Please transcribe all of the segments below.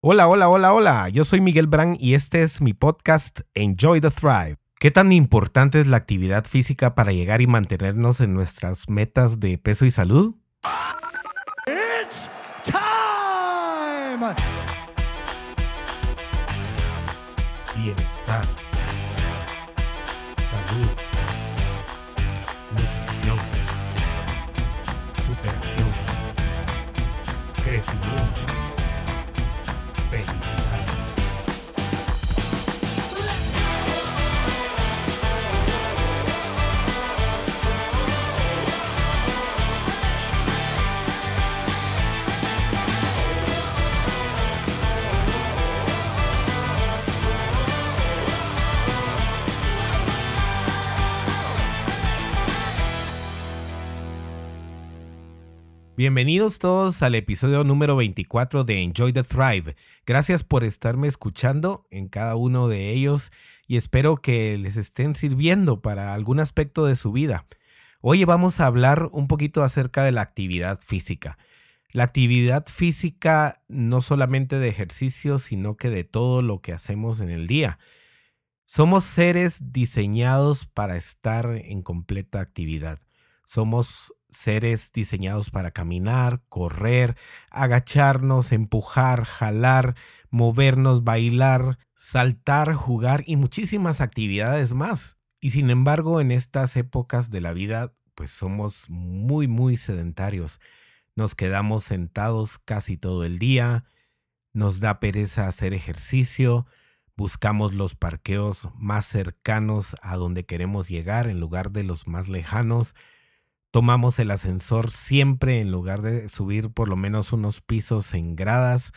Hola, hola, hola, hola. Yo soy Miguel Brand y este es mi podcast Enjoy the Thrive. ¿Qué tan importante es la actividad física para llegar y mantenernos en nuestras metas de peso y salud? It's time! Bienestar, Bienvenidos todos al episodio número 24 de Enjoy the Thrive. Gracias por estarme escuchando en cada uno de ellos y espero que les estén sirviendo para algún aspecto de su vida. Hoy vamos a hablar un poquito acerca de la actividad física. La actividad física no solamente de ejercicio, sino que de todo lo que hacemos en el día. Somos seres diseñados para estar en completa actividad. Somos seres diseñados para caminar, correr, agacharnos, empujar, jalar, movernos, bailar, saltar, jugar y muchísimas actividades más. Y sin embargo, en estas épocas de la vida, pues somos muy, muy sedentarios. Nos quedamos sentados casi todo el día, nos da pereza hacer ejercicio, buscamos los parqueos más cercanos a donde queremos llegar en lugar de los más lejanos, Tomamos el ascensor siempre en lugar de subir por lo menos unos pisos en gradas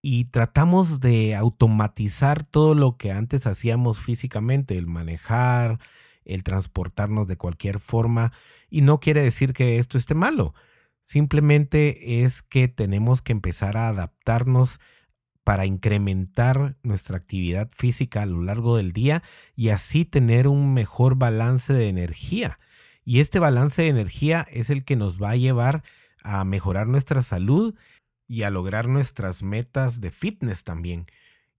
y tratamos de automatizar todo lo que antes hacíamos físicamente, el manejar, el transportarnos de cualquier forma. Y no quiere decir que esto esté malo, simplemente es que tenemos que empezar a adaptarnos para incrementar nuestra actividad física a lo largo del día y así tener un mejor balance de energía. Y este balance de energía es el que nos va a llevar a mejorar nuestra salud y a lograr nuestras metas de fitness también.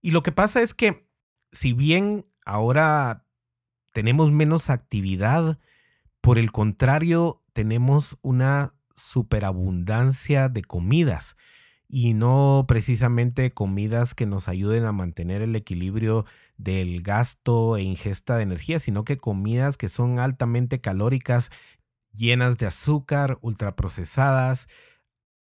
Y lo que pasa es que si bien ahora tenemos menos actividad, por el contrario, tenemos una superabundancia de comidas y no precisamente comidas que nos ayuden a mantener el equilibrio del gasto e ingesta de energía, sino que comidas que son altamente calóricas, llenas de azúcar, ultraprocesadas,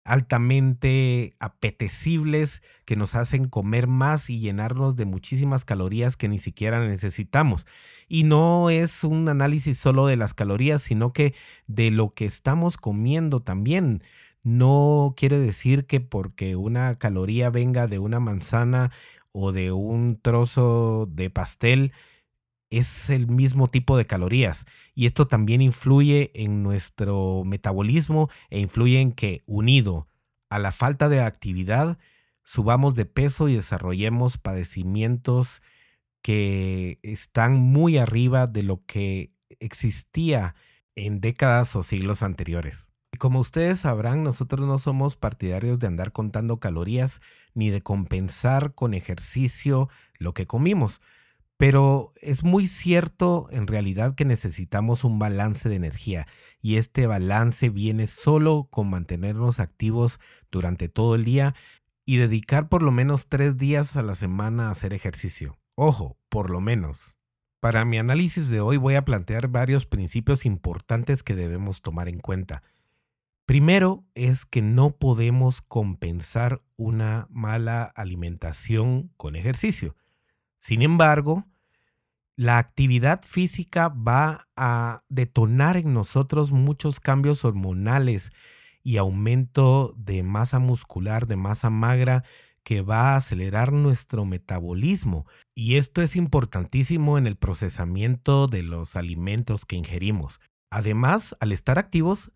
altamente apetecibles, que nos hacen comer más y llenarnos de muchísimas calorías que ni siquiera necesitamos. Y no es un análisis solo de las calorías, sino que de lo que estamos comiendo también. No quiere decir que porque una caloría venga de una manzana o de un trozo de pastel es el mismo tipo de calorías y esto también influye en nuestro metabolismo e influye en que unido a la falta de actividad subamos de peso y desarrollemos padecimientos que están muy arriba de lo que existía en décadas o siglos anteriores. Y como ustedes sabrán, nosotros no somos partidarios de andar contando calorías ni de compensar con ejercicio lo que comimos. Pero es muy cierto en realidad que necesitamos un balance de energía y este balance viene solo con mantenernos activos durante todo el día y dedicar por lo menos tres días a la semana a hacer ejercicio. Ojo, por lo menos. Para mi análisis de hoy voy a plantear varios principios importantes que debemos tomar en cuenta. Primero es que no podemos compensar una mala alimentación con ejercicio. Sin embargo, la actividad física va a detonar en nosotros muchos cambios hormonales y aumento de masa muscular, de masa magra, que va a acelerar nuestro metabolismo. Y esto es importantísimo en el procesamiento de los alimentos que ingerimos. Además, al estar activos,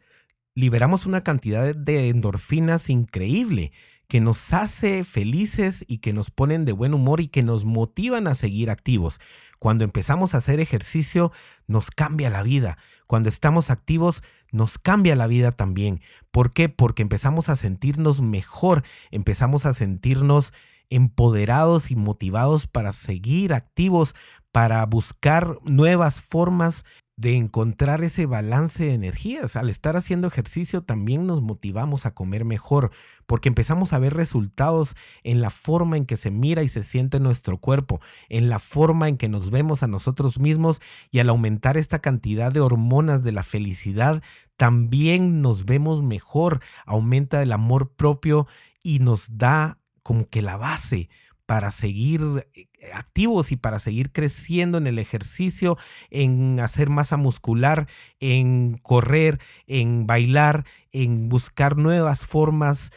liberamos una cantidad de endorfinas increíble que nos hace felices y que nos ponen de buen humor y que nos motivan a seguir activos. Cuando empezamos a hacer ejercicio nos cambia la vida. Cuando estamos activos nos cambia la vida también. ¿Por qué? Porque empezamos a sentirnos mejor, empezamos a sentirnos empoderados y motivados para seguir activos, para buscar nuevas formas de encontrar ese balance de energías. Al estar haciendo ejercicio también nos motivamos a comer mejor, porque empezamos a ver resultados en la forma en que se mira y se siente nuestro cuerpo, en la forma en que nos vemos a nosotros mismos y al aumentar esta cantidad de hormonas de la felicidad, también nos vemos mejor, aumenta el amor propio y nos da como que la base para seguir eh, activos y para seguir creciendo en el ejercicio, en hacer masa muscular, en correr, en bailar, en buscar nuevas formas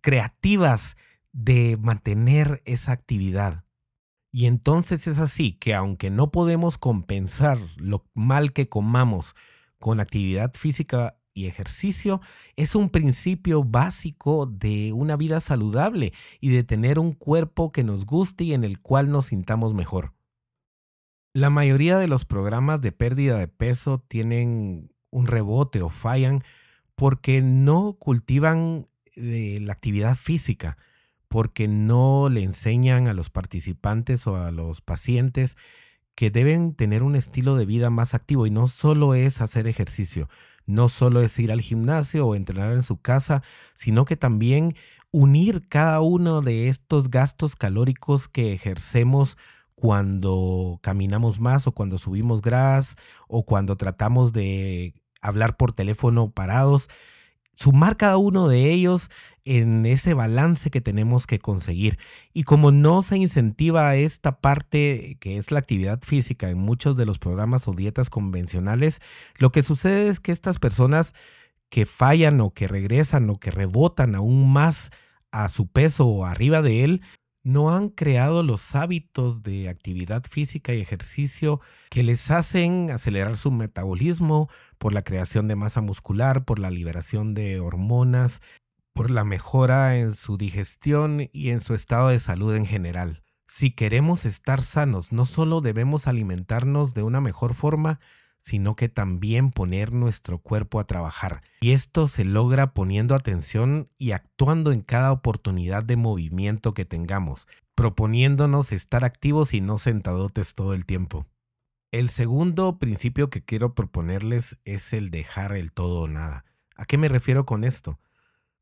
creativas de mantener esa actividad. Y entonces es así que aunque no podemos compensar lo mal que comamos con actividad física y ejercicio es un principio básico de una vida saludable y de tener un cuerpo que nos guste y en el cual nos sintamos mejor. La mayoría de los programas de pérdida de peso tienen un rebote o fallan porque no cultivan eh, la actividad física, porque no le enseñan a los participantes o a los pacientes que deben tener un estilo de vida más activo y no solo es hacer ejercicio, no solo es ir al gimnasio o entrenar en su casa, sino que también unir cada uno de estos gastos calóricos que ejercemos cuando caminamos más o cuando subimos gras o cuando tratamos de hablar por teléfono parados sumar cada uno de ellos en ese balance que tenemos que conseguir. Y como no se incentiva esta parte que es la actividad física en muchos de los programas o dietas convencionales, lo que sucede es que estas personas que fallan o que regresan o que rebotan aún más a su peso o arriba de él, no han creado los hábitos de actividad física y ejercicio que les hacen acelerar su metabolismo por la creación de masa muscular, por la liberación de hormonas, por la mejora en su digestión y en su estado de salud en general. Si queremos estar sanos, no solo debemos alimentarnos de una mejor forma, sino que también poner nuestro cuerpo a trabajar. Y esto se logra poniendo atención y actuando en cada oportunidad de movimiento que tengamos, proponiéndonos estar activos y no sentadotes todo el tiempo. El segundo principio que quiero proponerles es el dejar el todo o nada. ¿A qué me refiero con esto?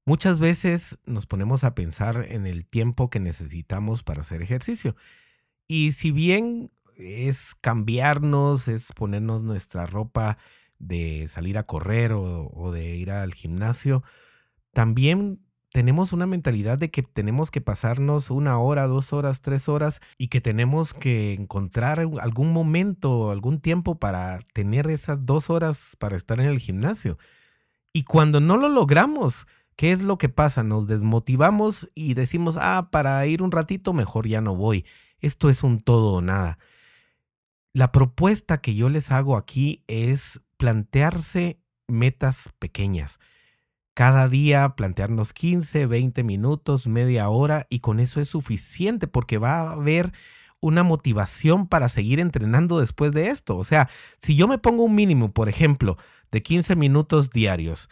Muchas veces nos ponemos a pensar en el tiempo que necesitamos para hacer ejercicio. Y si bien es cambiarnos, es ponernos nuestra ropa de salir a correr o, de ir al gimnasio. También tenemos una mentalidad de que tenemos que pasarnos una hora, dos horas, tres horas y que tenemos que encontrar algún momento, algún tiempo para tener esas dos horas para estar en el gimnasio. Y cuando no lo logramos, ¿qué es lo que pasa? Nos desmotivamos y decimos, ah, para ir un ratito mejor ya no voy. Esto es un todo o nada. La propuesta que yo les hago aquí es plantearse metas pequeñas. Cada día plantearnos 15, 20 minutos, media hora y con eso es suficiente porque va a haber una motivación para seguir entrenando después de esto. O sea, si yo me pongo un mínimo, por ejemplo, de 15 minutos diarios,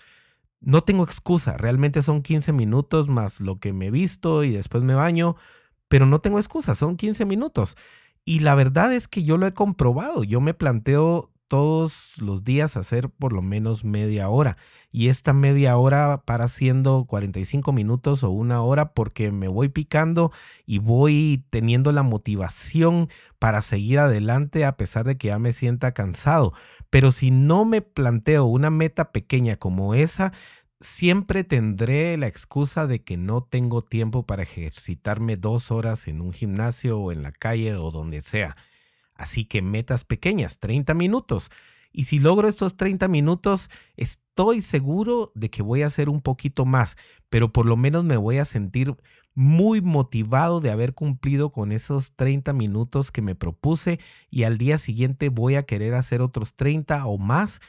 no tengo excusa, realmente son 15 minutos más lo que me visto y después me baño, pero no tengo excusa, son 15 minutos. Y la verdad es que yo lo he comprobado. Yo me planteo todos los días hacer por lo menos media hora. Y esta media hora para siendo 45 minutos o una hora porque me voy picando y voy teniendo la motivación para seguir adelante a pesar de que ya me sienta cansado. Pero si no me planteo una meta pequeña como esa, siempre tendré la excusa de que no tengo tiempo para ejercitarme dos horas en un gimnasio o en la calle o donde sea. Así que metas pequeñas, 30 minutos. Y si logro estos 30 minutos, estoy seguro de que voy a hacer un poquito más, pero por lo menos me voy a sentir muy motivado de haber cumplido con esos 30 minutos que me propuse y al día siguiente voy a querer hacer otros 30 o más,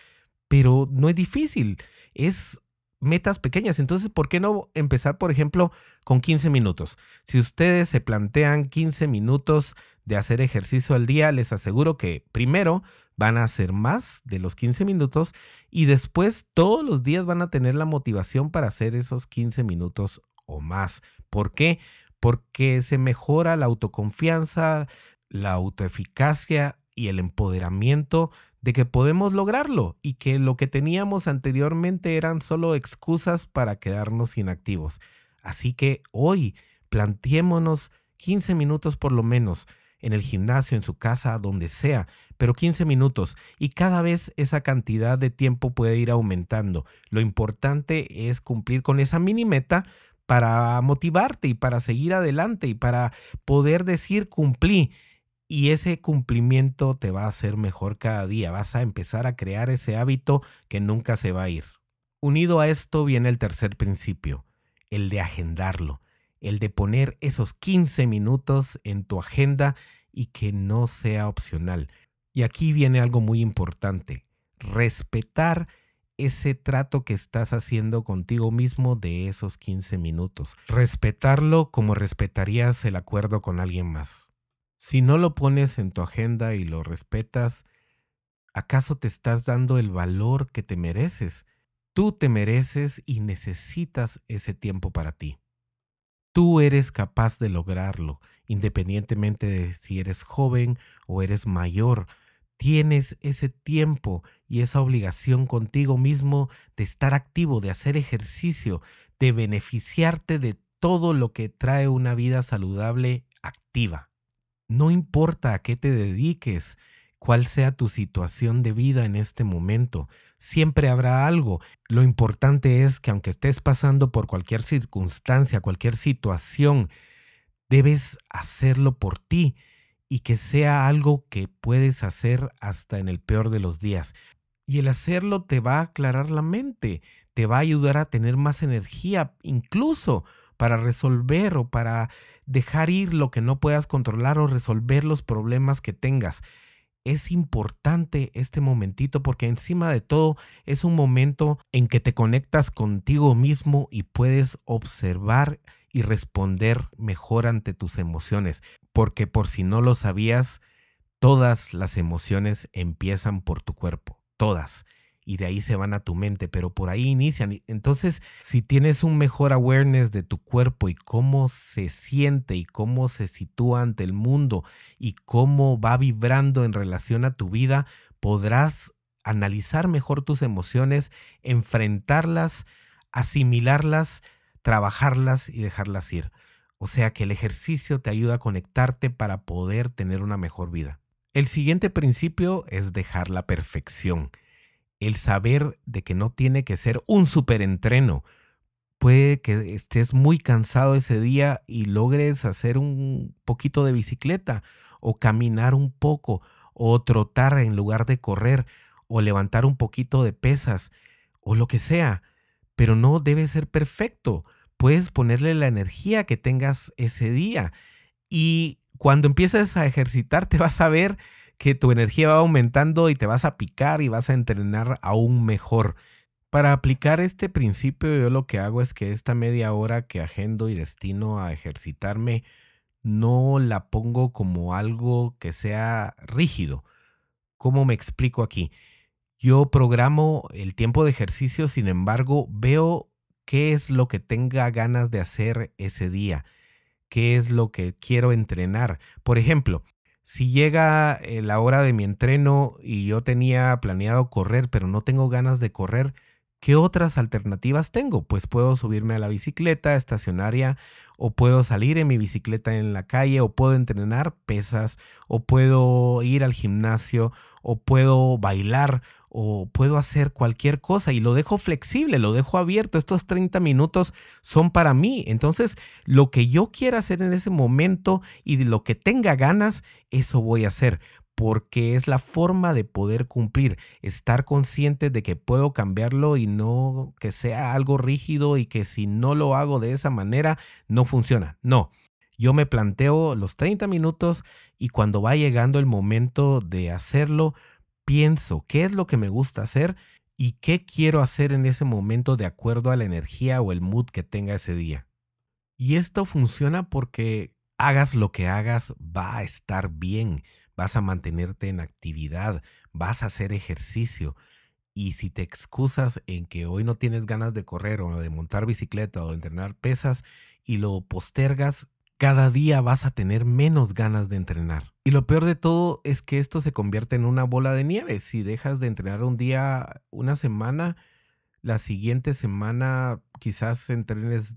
pero no es difícil. Es metas pequeñas. Entonces, ¿por qué no empezar, por ejemplo, con 15 minutos? Si ustedes se plantean 15 minutos de hacer ejercicio al día, les aseguro que primero van a hacer más de los 15 minutos y después todos los días van a tener la motivación para hacer esos 15 minutos o más. ¿Por qué? Porque se mejora la autoconfianza, la autoeficacia y el empoderamiento de que podemos lograrlo y que lo que teníamos anteriormente eran solo excusas para quedarnos inactivos. Así que hoy planteémonos 15 minutos por lo menos en el gimnasio, en su casa, donde sea, pero 15 minutos y cada vez esa cantidad de tiempo puede ir aumentando. Lo importante es cumplir con esa mini meta para motivarte y para seguir adelante y para poder decir cumplí. Y ese cumplimiento te va a hacer mejor cada día. Vas a empezar a crear ese hábito que nunca se va a ir. Unido a esto viene el tercer principio, el de agendarlo el de poner esos 15 minutos en tu agenda y que no sea opcional. Y aquí viene algo muy importante, respetar ese trato que estás haciendo contigo mismo de esos 15 minutos. Respetarlo como respetarías el acuerdo con alguien más. Si no lo pones en tu agenda y lo respetas, ¿acaso te estás dando el valor que te mereces? Tú te mereces y necesitas ese tiempo para ti. Tú eres capaz de lograrlo, independientemente de si eres joven o eres mayor. Tienes ese tiempo y esa obligación contigo mismo de estar activo, de hacer ejercicio, de beneficiarte de todo lo que trae una vida saludable activa. No importa a qué te dediques, cuál sea tu situación de vida en este momento, siempre habrá algo. Lo importante es que aunque estés pasando por cualquier circunstancia, cualquier situación, debes hacerlo por ti y que sea algo que puedes hacer hasta en el peor de los días. Y el hacerlo te va a aclarar la mente, te va a ayudar a tener más energía, incluso para resolver o para dejar ir lo que no puedas controlar o resolver los problemas que tengas es importante este momentito porque encima de todo es un momento en que te conectas contigo mismo y puedes observar y responder mejor ante tus emociones. Porque por si no lo sabías, todas las emociones empiezan por tu cuerpo, todas y de ahí se van a tu mente, pero por ahí inician. Entonces, si tienes un mejor awareness de tu cuerpo y cómo se siente y cómo se sitúa ante el mundo y cómo va vibrando en relación a tu vida, podrás analizar mejor tus emociones, enfrentarlas, asimilarlas, trabajarlas y dejarlas ir. O sea que el ejercicio te ayuda a conectarte para poder tener una mejor vida. El siguiente principio es dejar la perfección el saber de que no tiene que ser un superentreno. Puede que estés muy cansado ese día y logres hacer un poquito de bicicleta o caminar un poco o trotar en lugar de correr o levantar un poquito de pesas o lo que sea, pero no debe ser perfecto. Puedes ponerle la energía que tengas ese día y cuando empieces a ejercitar te vas a ver que tu energía va aumentando y te vas a picar y vas a entrenar aún mejor. Para aplicar este principio yo lo que hago es que esta media hora que agendo y destino a ejercitarme no la pongo como algo que sea rígido. ¿Cómo me explico aquí? Yo programo el tiempo de ejercicio, sin embargo, veo qué es lo que tenga ganas de hacer ese día, qué es lo que quiero entrenar. Por ejemplo, si llega eh, la hora de mi entreno y yo tenía planeado correr, pero no tengo ganas de correr, ¿qué otras alternativas tengo? Pues puedo subirme a la bicicleta estacionaria o puedo salir en mi bicicleta en la calle o puedo entrenar pesas o puedo ir al gimnasio o puedo bailar o puedo hacer cualquier cosa y lo dejo flexible, lo dejo abierto. Estos 30 minutos son para mí. Entonces, lo que yo quiera hacer en ese momento y de lo que tenga ganas, eso voy a hacer porque es la forma de poder cumplir, estar consciente de que puedo cambiarlo y no que sea algo rígido y que si no lo hago de esa manera no funciona. No, yo me planteo los 30 minutos y cuando va llegando el momento de hacerlo, pienso qué es lo que me gusta hacer y qué quiero hacer en ese momento de acuerdo a la energía o el mood que tenga ese día. Y esto funciona porque hagas lo que hagas, va a estar bien, vas a mantenerte en actividad, vas a hacer ejercicio. Y si te excusas en que hoy no tienes ganas de correr o de montar bicicleta o de entrenar pesas y lo postergas, cada día vas a tener menos ganas de entrenar. Y lo peor de todo es que esto se convierte en una bola de nieve. Si dejas de entrenar un día, una semana, la siguiente semana quizás entrenes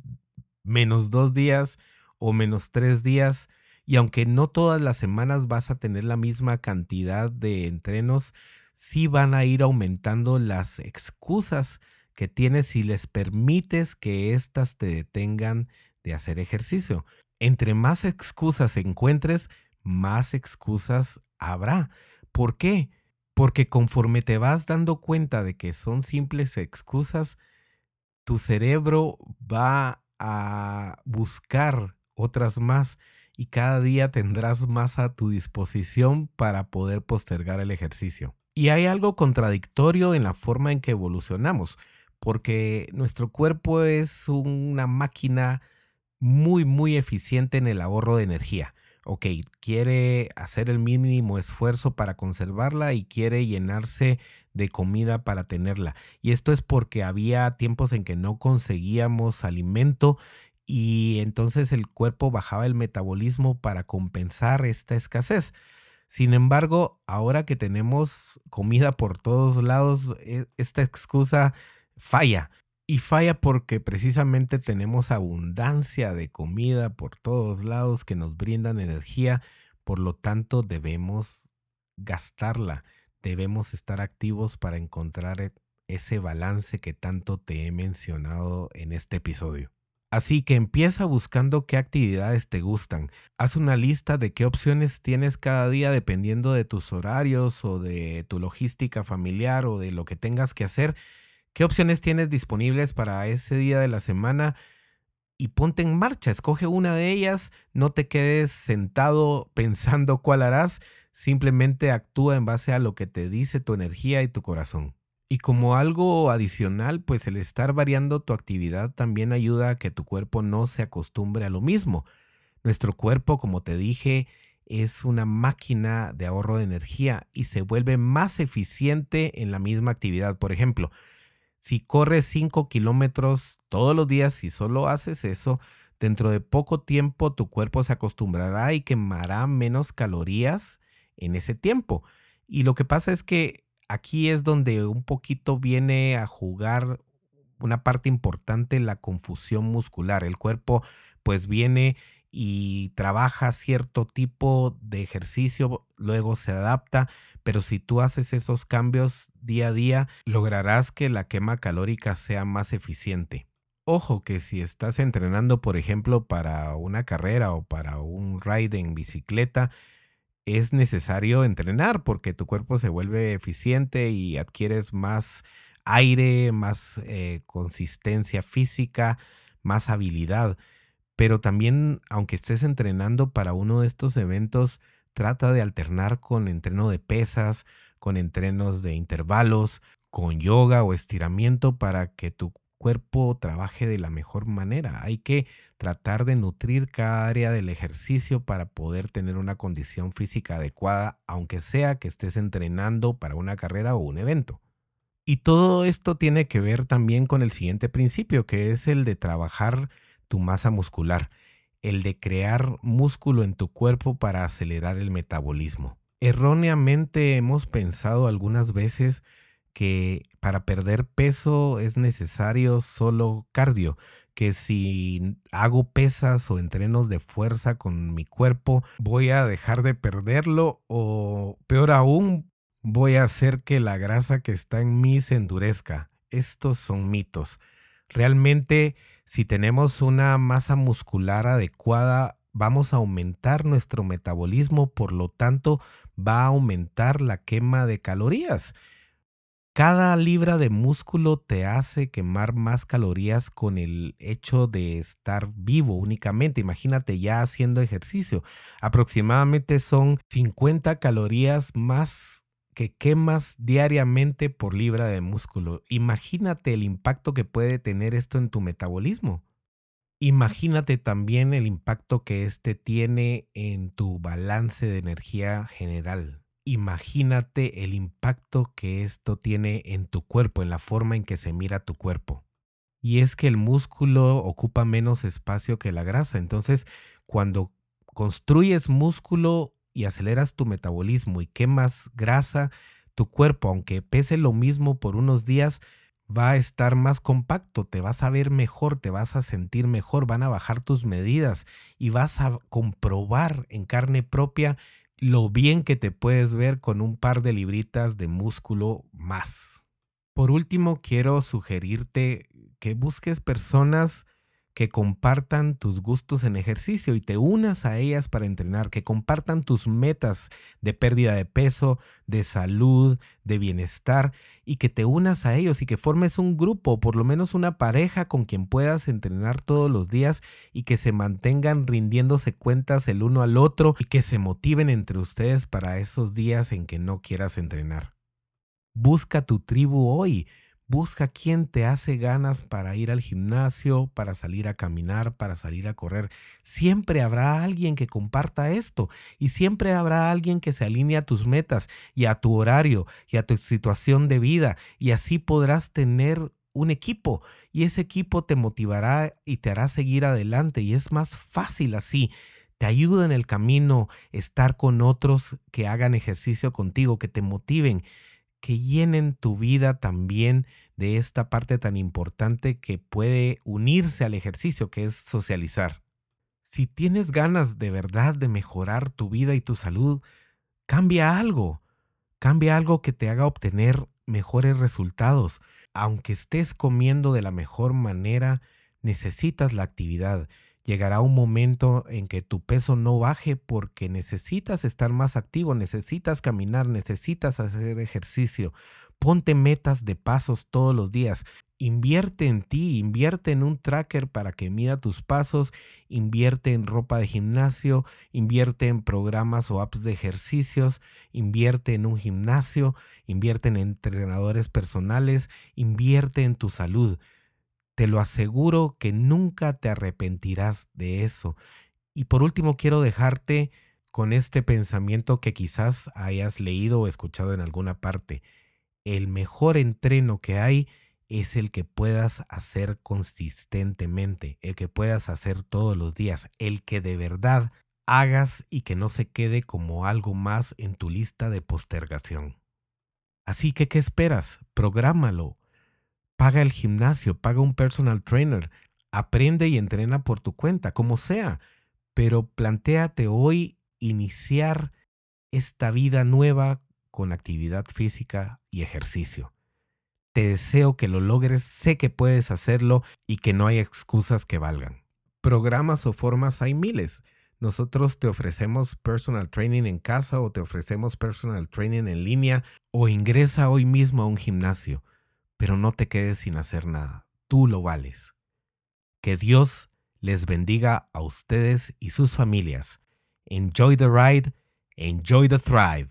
menos dos días o menos tres días. Y aunque no todas las semanas vas a tener la misma cantidad de entrenos, sí van a ir aumentando las excusas que tienes si les permites que éstas te detengan de hacer ejercicio. Entre más excusas encuentres, más excusas habrá. ¿Por qué? Porque conforme te vas dando cuenta de que son simples excusas, tu cerebro va a buscar otras más y cada día tendrás más a tu disposición para poder postergar el ejercicio. Y hay algo contradictorio en la forma en que evolucionamos, porque nuestro cuerpo es una máquina muy, muy eficiente en el ahorro de energía. Ok, quiere hacer el mínimo esfuerzo para conservarla y quiere llenarse de comida para tenerla. Y esto es porque había tiempos en que no conseguíamos alimento y entonces el cuerpo bajaba el metabolismo para compensar esta escasez. Sin embargo, ahora que tenemos comida por todos lados, e, esta excusa falla. Y falla porque precisamente tenemos abundancia de comida por todos lados que nos brindan energía, por lo tanto debemos gastarla, debemos estar activos para encontrar e, ese balance que tanto te he mencionado en este episodio. Así que empieza buscando qué actividades te gustan. Haz una lista de qué opciones tienes cada día dependiendo de tus horarios o de tu logística familiar o de lo que tengas que hacer. ¿Qué opciones tienes disponibles para ese día de la semana? Y ponte en marcha, escoge una de ellas, no te quedes sentado pensando cuál harás, simplemente actúa en base a lo que te dice tu energía y tu corazón. Y como algo adicional, pues el estar variando tu actividad también ayuda a que tu cuerpo no se acostumbre a lo mismo. Nuestro cuerpo, como te dije, es una máquina de ahorro de energía y se vuelve más eficiente en la misma actividad. Por ejemplo, si corres 5 kilómetros todos los días y solo haces eso, dentro de poco tiempo tu cuerpo se acostumbrará y quemará menos calorías en ese tiempo. Y lo que pasa es que aquí es donde un poquito viene a jugar una parte importante la confusión muscular. El cuerpo pues viene y trabaja cierto tipo de ejercicio, luego se adapta, pero si tú haces esos cambios día a día, lograrás que la quema calórica sea más eficiente. Ojo que si estás entrenando, por ejemplo, para una carrera o para un ride en bicicleta, es necesario entrenar porque tu cuerpo se vuelve eficiente y adquieres más aire, más eh, consistencia física, más habilidad. Pero también, aunque estés entrenando para uno de estos eventos, trata de alternar con entreno de pesas, con entrenos de intervalos, con yoga o estiramiento para que tu cuerpo trabaje de la mejor manera. Hay que tratar de nutrir cada área del ejercicio para poder tener una condición física adecuada, aunque sea que estés entrenando para una carrera o un evento. Y todo esto tiene que ver también con el siguiente principio, que es el de trabajar tu masa muscular, el de crear músculo en tu cuerpo para acelerar el metabolismo. Erróneamente hemos pensado algunas veces que para perder peso es necesario solo cardio, que si hago pesas o entrenos de fuerza con mi cuerpo, voy a dejar de perderlo o peor aún, voy a hacer que la grasa que está en mí se endurezca. Estos son mitos. Realmente, si tenemos una masa muscular adecuada, vamos a aumentar nuestro metabolismo, por lo tanto, va a aumentar la quema de calorías. Cada libra de músculo te hace quemar más calorías con el hecho de estar vivo únicamente. Imagínate ya haciendo ejercicio. Aproximadamente son 50 calorías más que quemas diariamente por libra de músculo. Imagínate el impacto que puede tener esto en tu metabolismo. Imagínate también el impacto que este tiene en tu balance de energía general. imagínate el impacto que esto tiene en tu cuerpo, en la forma en que se mira tu cuerpo. Y es que el músculo ocupa menos espacio que la grasa. Entonces, cuando construyes músculo y aceleras tu metabolismo y quemas grasa, tu cuerpo, aunque pese lo mismo por unos días, va a estar más compacto, te vas a ver mejor, te vas a sentir mejor, van a bajar tus medidas y vas a comprobar en carne propia lo bien que te puedes ver con un par de libritas de músculo más. Por último, quiero sugerirte que busques personas que compartan tus gustos en ejercicio y te unas a ellas para entrenar, que compartan tus metas de pérdida de peso, de salud, de bienestar y que te unas a ellos y que formes un grupo, por lo menos una pareja con quien puedas entrenar todos los días y que se mantengan rindiéndose cuentas el uno al otro y que se motiven entre ustedes para esos días en que no quieras entrenar. Busca tu tribu hoy. Busca quién te hace ganas para ir al gimnasio, para salir a caminar, para salir a correr. Siempre habrá alguien que comparta esto y siempre habrá alguien que se alinee a tus metas y a tu horario y a tu situación de vida y así podrás tener un equipo y ese equipo te motivará y te hará seguir adelante y es más fácil así. Te ayuda en el camino estar con otros que hagan ejercicio contigo, que te motiven que llenen tu vida también de esta parte tan importante que puede unirse al ejercicio, que es socializar. Si tienes ganas de verdad de mejorar tu vida y tu salud, cambia algo. Cambia algo que te haga obtener mejores resultados. Aunque estés comiendo de la mejor manera, necesitas la actividad llegará un momento en que tu peso no baje porque necesitas estar más activo, necesitas caminar, necesitas hacer ejercicio. Ponte metas de pasos todos los días. Invierte en ti, invierte en un tracker para que mida tus pasos, invierte en ropa de gimnasio, invierte en programas o apps de ejercicios, invierte en un gimnasio, invierte en entrenadores personales, invierte en tu salud. Te lo aseguro que nunca te arrepentirás de eso. Y por último, quiero dejarte con este pensamiento que quizás hayas leído o escuchado en alguna parte. El mejor entreno que hay es el que puedas hacer consistentemente, el que puedas hacer todos los días, el que de verdad hagas y que no se quede como algo más en tu lista de postergación. Así que, ¿qué esperas? Prográmalo, Paga el gimnasio, paga un personal trainer, aprende y entrena por tu cuenta, como sea, pero plantéate hoy iniciar esta vida nueva con actividad física y ejercicio. Te deseo que lo logres, sé que puedes hacerlo y que no hay excusas que valgan. Programas o formas hay miles. Nosotros te ofrecemos personal training en casa o te ofrecemos personal training en línea o ingresa hoy mismo a un gimnasio pero no te quedes sin hacer nada. Tú lo vales. Que Dios les bendiga a ustedes y sus familias. Enjoy the ride, enjoy the thrive.